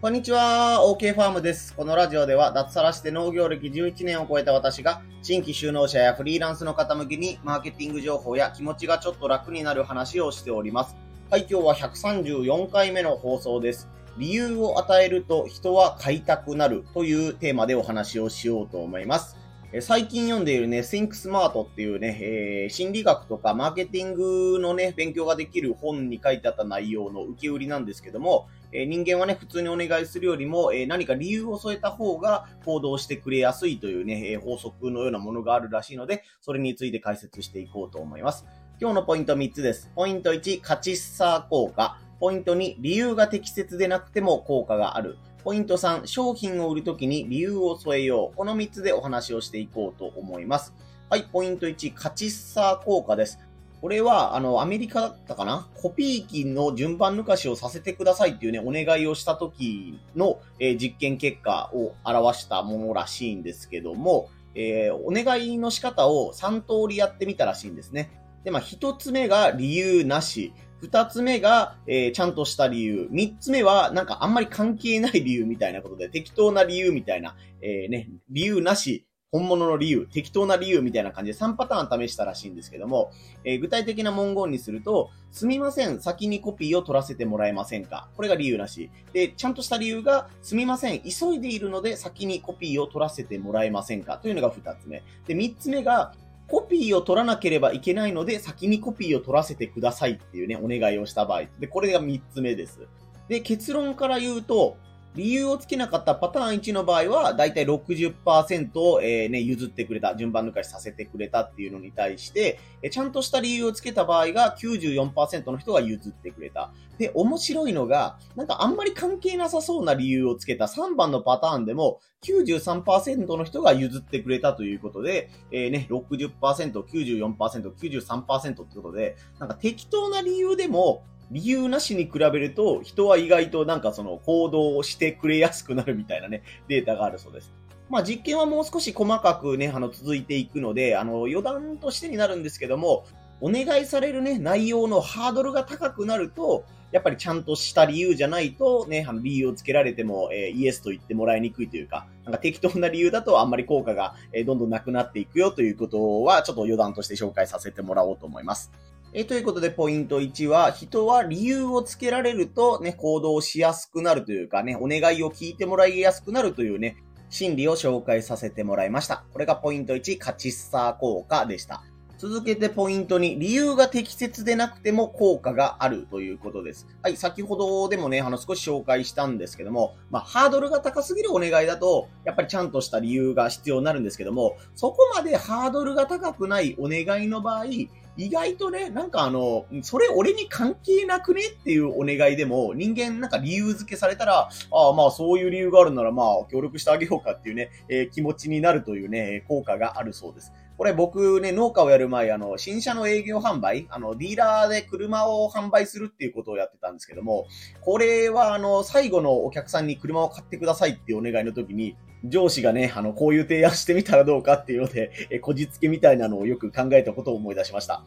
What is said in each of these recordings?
こんにちは、OK ファームです。このラジオでは脱サラして農業歴11年を超えた私が新規就農者やフリーランスの方向けにマーケティング情報や気持ちがちょっと楽になる話をしております。はい、今日は134回目の放送です。理由を与えると人は買いたくなるというテーマでお話をしようと思います。最近読んでいるね、Think Smart っていうね、えー心理学とかマーケティングのね、勉強ができる本に書いてあった内容の受け売りなんですけども、え人間はね、普通にお願いするよりも、え何か理由を添えた方が行動してくれやすいというね、え法則のようなものがあるらしいので、それについて解説していこうと思います。今日のポイント3つです。ポイント1、価値差効果。ポイント2、理由が適切でなくても効果がある。ポイント3、商品を売るときに理由を添えよう。この3つでお話をしていこうと思います。はい、ポイント1、価値差効果です。これは、あの、アメリカだったかな？コピー機の順番抜かしをさせてくださいっていうね、お願いをした時の、えー実験結果を表したものらしいんですけども、えーお願いの仕方を3通りやってみたらしいんですね。で、まあ、1つ目が理由なし。二つ目が、えーちゃんとした理由。三つ目は、なんかあんまり関係ない理由みたいなことで、適当な理由みたいな、えね、理由なし、本物の理由、適当な理由みたいな感じで3パターン試したらしいんですけども、えー具体的な文言にすると、すみません、先にコピーを取らせてもらえませんか？これが理由なし。で、ちゃんとした理由が、すみません、急いでいるので先にコピーを取らせてもらえませんか？というのが二つ目。で、三つ目が、コピーを取らなければいけないので、先にコピーを取らせてくださいっていうね、お願いをした場合。で、これが3つ目です。で、結論から言うと、理由をつけなかったパターン1の場合は、だいたい60%を、えーね、譲ってくれた、順番抜かしさせてくれたっていうのに対して、えちゃんとした理由をつけた場合が94%の人が譲ってくれた。で、面白いのが、なんかあんまり関係なさそうな理由をつけた3番のパターンでも、93%の人が譲ってくれたということで、えーね、60%、94%、93%ってことで、なんか適当な理由でも、理由なしに比べると、人は意外となんかその行動をしてくれやすくなるみたいなね、データがあるそうです。まあ実験はもう少し細かくね、あの続いていくので、あの余談としてになるんですけども、お願いされるね、内容のハードルが高くなると、やっぱりちゃんとした理由じゃないとね、あの理由をつけられても、えーイエスと言ってもらいにくいというか、なんか適当な理由だとあんまり効果が、えーどんどんなくなっていくよということは、ちょっと余談として紹介させてもらおうと思います。えということで、ポイント1は、人は理由をつけられるとね、行動しやすくなるというかね、お願いを聞いてもらいやすくなるというね、心理を紹介させてもらいました。これがポイント1、カチッサー効果でした。続けてポイントに、理由が適切でなくても効果があるということです。はい、先ほどでもね、あの少し紹介したんですけども、まあ、ハードルが高すぎるお願いだと、やっぱりちゃんとした理由が必要になるんですけども、そこまでハードルが高くないお願いの場合、意外とね、なんかあの、それ俺に関係なくねっていうお願いでも、人間なんか理由付けされたら、ああまあそういう理由があるならまあ協力してあげようかっていうね、えー気持ちになるというね、効果があるそうです。これ僕ね、農家をやる前、あの、新車の営業販売、あの、ディーラーで車を販売するっていうことをやってたんですけども、これはあの、最後のお客さんに車を買ってくださいっていうお願いの時に、上司がね、あの、こういう提案してみたらどうかっていうので、え、こじつけみたいなのをよく考えたことを思い出しました。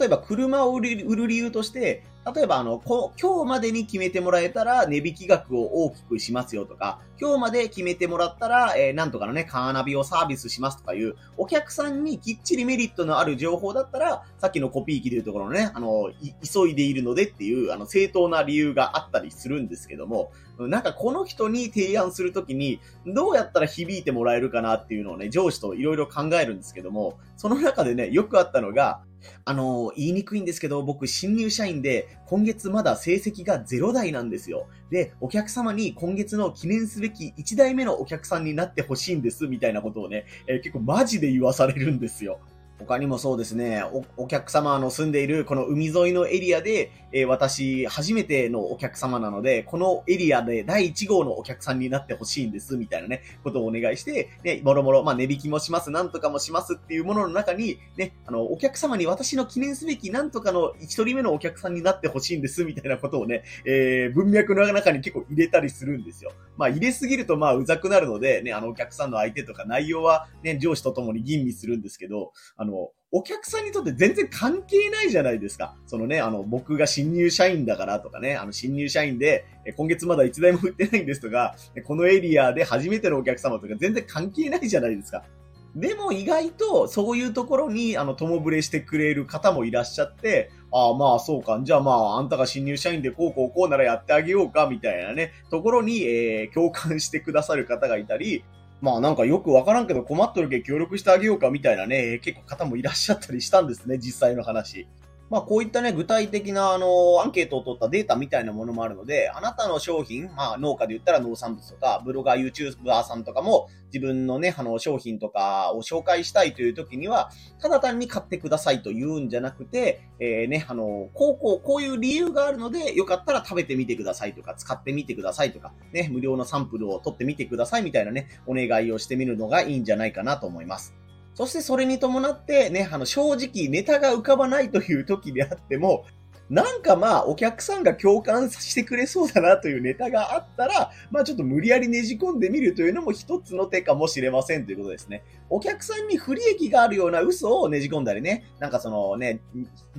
例えば、車を売る売る理由として、例えば、あの、こ今日までに決めてもらえたら値引き額を大きくしますよとか、今日まで決めてもらったら、えーなんとかのね、カーナビをサービスしますとかいう、お客さんにきっちりメリットのある情報だったら、さっきのコピー機でいうところのね、あの、急いでいるのでっていう、あの、正当な理由があったりするんですけども、なんかこの人に提案するときに、どうやったら響いてもらえるかなっていうのをね、上司といろいろ考えるんですけども、その中でね、よくあったのが、あの、言いにくいんですけど、僕、新入社員で、今月まだ成績が0台なんですよ。で、お客様に今月の記念すべき1台目のお客さんになってほしいんです、みたいなことをね、えー結構マジで言わされるんですよ。他にもそうですね、おお客様の住んでいるこの海沿いのエリアで、えー私、初めてのお客様なので、このエリアで第1号のお客さんになってほしいんです、みたいなね、ことをお願いして、ね、もろもろ、まあ、値引きもします、なんとかもしますっていうものの中に、ね、あの、お客様に私の記念すべきなんとかの一人目のお客さんになってほしいんです、みたいなことをね、えー、文脈の中に結構入れたりするんですよ。まあ、入れすぎると、まあ、うざくなるので、ね、あの、お客さんの相手とか内容は、ね、上司とともに吟味するんですけど、あの、も、お客さんにとって全然関係ないじゃないですか。そのね、あの、僕が新入社員だからとかね、あの、新入社員で、今月まだ一台も売ってないんですとか、このエリアで初めてのお客様とか全然関係ないじゃないですか。でも意外とそういうところに、あの、友ぶれしてくれる方もいらっしゃって、ああ、まあそうか。じゃあまあ、あんたが新入社員でこうこうこうならやってあげようか、みたいなね、ところに、えー、共感してくださる方がいたり、まあなんかよくわからんけど困っとるけ協力してあげようかみたいなね、結構方もいらっしゃったりしたんですね、実際の話。まあこういったね、具体的なあの、アンケートを取ったデータみたいなものもあるので、あなたの商品、まあ農家で言ったら農産物とか、ブロガー、YouTuber さんとかも自分のね、あの商品とかを紹介したいという時には、ただ単に買ってくださいと言うんじゃなくて、えー、ね、あの、こうこう、こういう理由があるので、よかったら食べてみてくださいとか、使ってみてくださいとか、ね、無料のサンプルを取ってみてくださいみたいなね、お願いをしてみるのがいいんじゃないかなと思います。そしてそれに伴ってね、あの、正直ネタが浮かばないという時であっても、なんかまあ、お客さんが共感してくれそうだなというネタがあったら、まあちょっと無理やりねじ込んでみるというのも一つの手かもしれませんということですね。お客さんに不利益があるような嘘をねじ込んだりね、なんかそのね、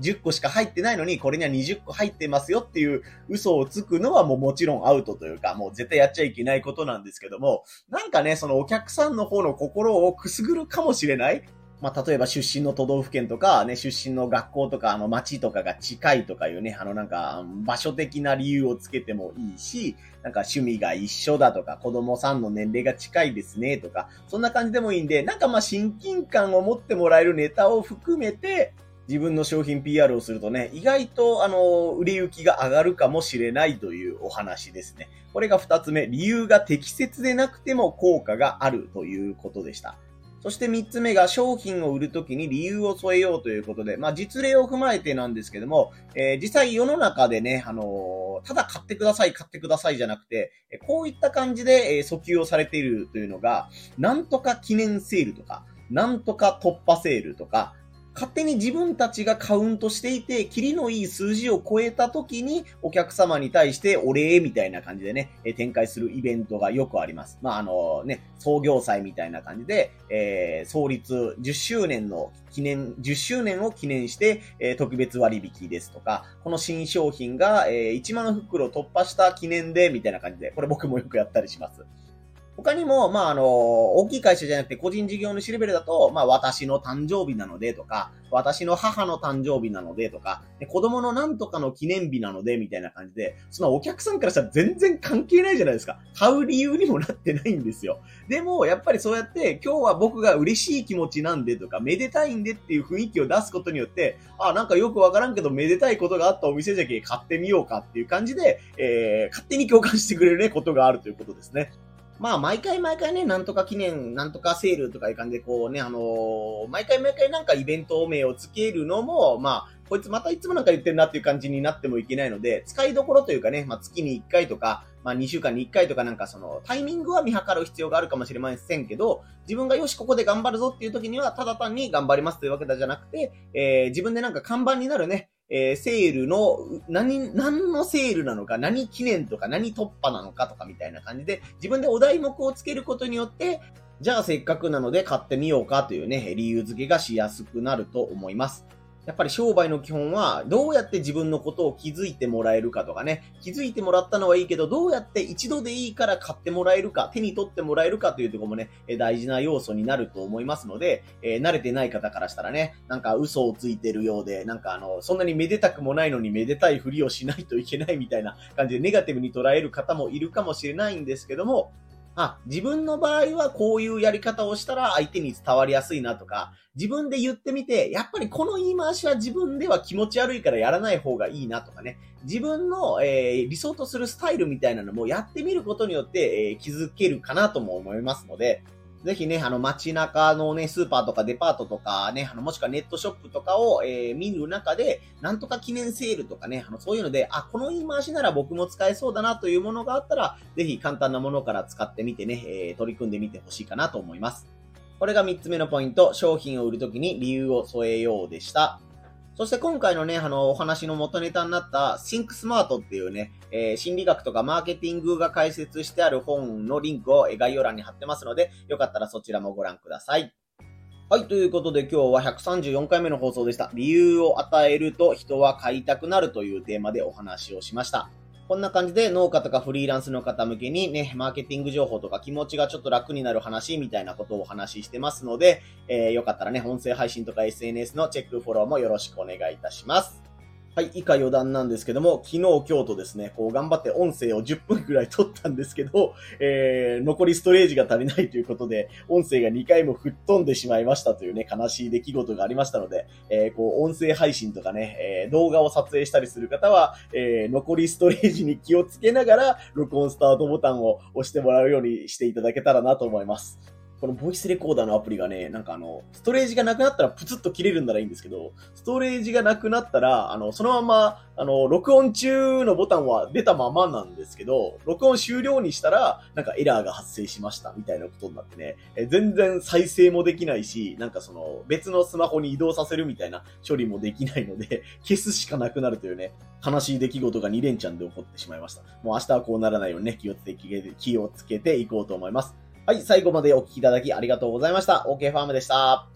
10個しか入ってないのに、これには20個入ってますよっていう嘘をつくのはもうもちろんアウトというか、もう絶対やっちゃいけないことなんですけども、なんかね、そのお客さんの方の心をくすぐるかもしれない。まあ、例えば出身の都道府県とか、ね、出身の学校とか、あの、町とかが近いとかいうね、あの、なんか、場所的な理由をつけてもいいし、なんか趣味が一緒だとか、子供さんの年齢が近いですねとか、そんな感じでもいいんで、なんかま親近感を持ってもらえるネタを含めて、自分の商品 PR をするとね、意外と、あの、売れ行きが上がるかもしれないというお話ですね。これが二つ目、理由が適切でなくても効果があるということでした。そして3つ目が商品を売るときに理由を添えようということで、まあ実例を踏まえてなんですけども、えー、実際世の中でね、あのー、ただ買ってください、買ってくださいじゃなくて、こういった感じで、え訴求をされているというのが、なんとか記念セールとか、なんとか突破セールとか、勝手に自分たちがカウントしていて、キリのいい数字を超えた時に、お客様に対してお礼みたいな感じでね、え展開するイベントがよくあります。まあ、あのね、創業祭みたいな感じで、えー、創立10周年の記念、10周年を記念して、えー、特別割引ですとか、この新商品が、えー、1万袋突破した記念で、みたいな感じで、これ僕もよくやったりします。他にも、まあ、あの、大きい会社じゃなくて個人事業主レベルだと、まあ、私の誕生日なのでとか、私の母の誕生日なのでとか、子供のなんとかの記念日なのでみたいな感じで、そのお客さんからしたら全然関係ないじゃないですか。買う理由にもなってないんですよ。でも、やっぱりそうやって、今日は僕が嬉しい気持ちなんでとか、めでたいんでっていう雰囲気を出すことによって、あ、なんかよくわからんけど、めでたいことがあったお店じゃけ買ってみようかっていう感じで、えー、勝手に共感してくれるね、ことがあるということですね。まあ、毎回毎回ね、なんとか記念、なんとかセールとかいう感じで、こうね、あのー、毎回毎回なんかイベント名をつけるのも、まあ、こいつまたいつもなんか言ってるなっていう感じになってもいけないので、使いどころというかね、まあ、月に1回とか、まあ、2週間に1回とかなんかその、タイミングは見計る必要があるかもしれませんけど、自分がよし、ここで頑張るぞっていう時には、ただ単に頑張りますというわけじゃなくて、えー、自分でなんか看板になるね、えー、セールの、何、何のセールなのか、何記念とか、何突破なのかとかみたいな感じで、自分でお題目をつけることによって、じゃあせっかくなので買ってみようかというね、理由付けがしやすくなると思います。やっぱり商売の基本は、どうやって自分のことを気づいてもらえるかとかね、気づいてもらったのはいいけど、どうやって一度でいいから買ってもらえるか、手に取ってもらえるかというところもね、大事な要素になると思いますので、えー、慣れてない方からしたらね、なんか嘘をついてるようで、なんかあの、そんなにめでたくもないのにめでたいふりをしないといけないみたいな感じでネガティブに捉える方もいるかもしれないんですけども、あ、自分の場合はこういうやり方をしたら相手に伝わりやすいなとか、自分で言ってみて、やっぱりこの言い回しは自分では気持ち悪いからやらない方がいいなとかね、自分の、えー、理想とするスタイルみたいなのもやってみることによって、えー、気づけるかなとも思いますので、ぜひね、あの街中のね、スーパーとかデパートとかね、あのもしくはネットショップとかを、えー、見る中で、なんとか記念セールとかね、あのそういうので、あ、この言い回しなら僕も使えそうだなというものがあったら、ぜひ簡単なものから使ってみてね、えー、取り組んでみてほしいかなと思います。これが3つ目のポイント、商品を売るときに理由を添えようでした。そして今回のね、あの、お話の元ネタになった Think Smart っていうね、えー、心理学とかマーケティングが解説してある本のリンクを概要欄に貼ってますので、よかったらそちらもご覧ください。はい、ということで今日は134回目の放送でした。理由を与えると人は買いたくなるというテーマでお話をしました。こんな感じで農家とかフリーランスの方向けにね、マーケティング情報とか気持ちがちょっと楽になる話みたいなことをお話ししてますので、えー、よかったらね、音声配信とか SNS のチェック、フォローもよろしくお願いいたします。はい、以下余談なんですけども、昨日、今日とですね、こう頑張って音声を10分くらい撮ったんですけど、えー、残りストレージが足りないということで、音声が2回も吹っ飛んでしまいましたというね、悲しい出来事がありましたので、えー、こう、音声配信とかね、えー、動画を撮影したりする方は、えー、残りストレージに気をつけながら、録音スタートボタンを押してもらうようにしていただけたらなと思います。このボイスレコーダーのアプリがね、なんかあの、ストレージがなくなったらプツッと切れるんならいいんですけど、ストレージがなくなったら、あの、そのまま、あの、録音中のボタンは出たままなんですけど、録音終了にしたら、なんかエラーが発生しましたみたいなことになってね、え全然再生もできないし、なんかその、別のスマホに移動させるみたいな処理もできないので、消すしかなくなるというね、悲しい出来事が2連チャンで起こってしまいました。もう明日はこうならないようにね、気をつけて、気をつけていこうと思います。はい、最後までお聴きいただきありがとうございました。OK ファームでした。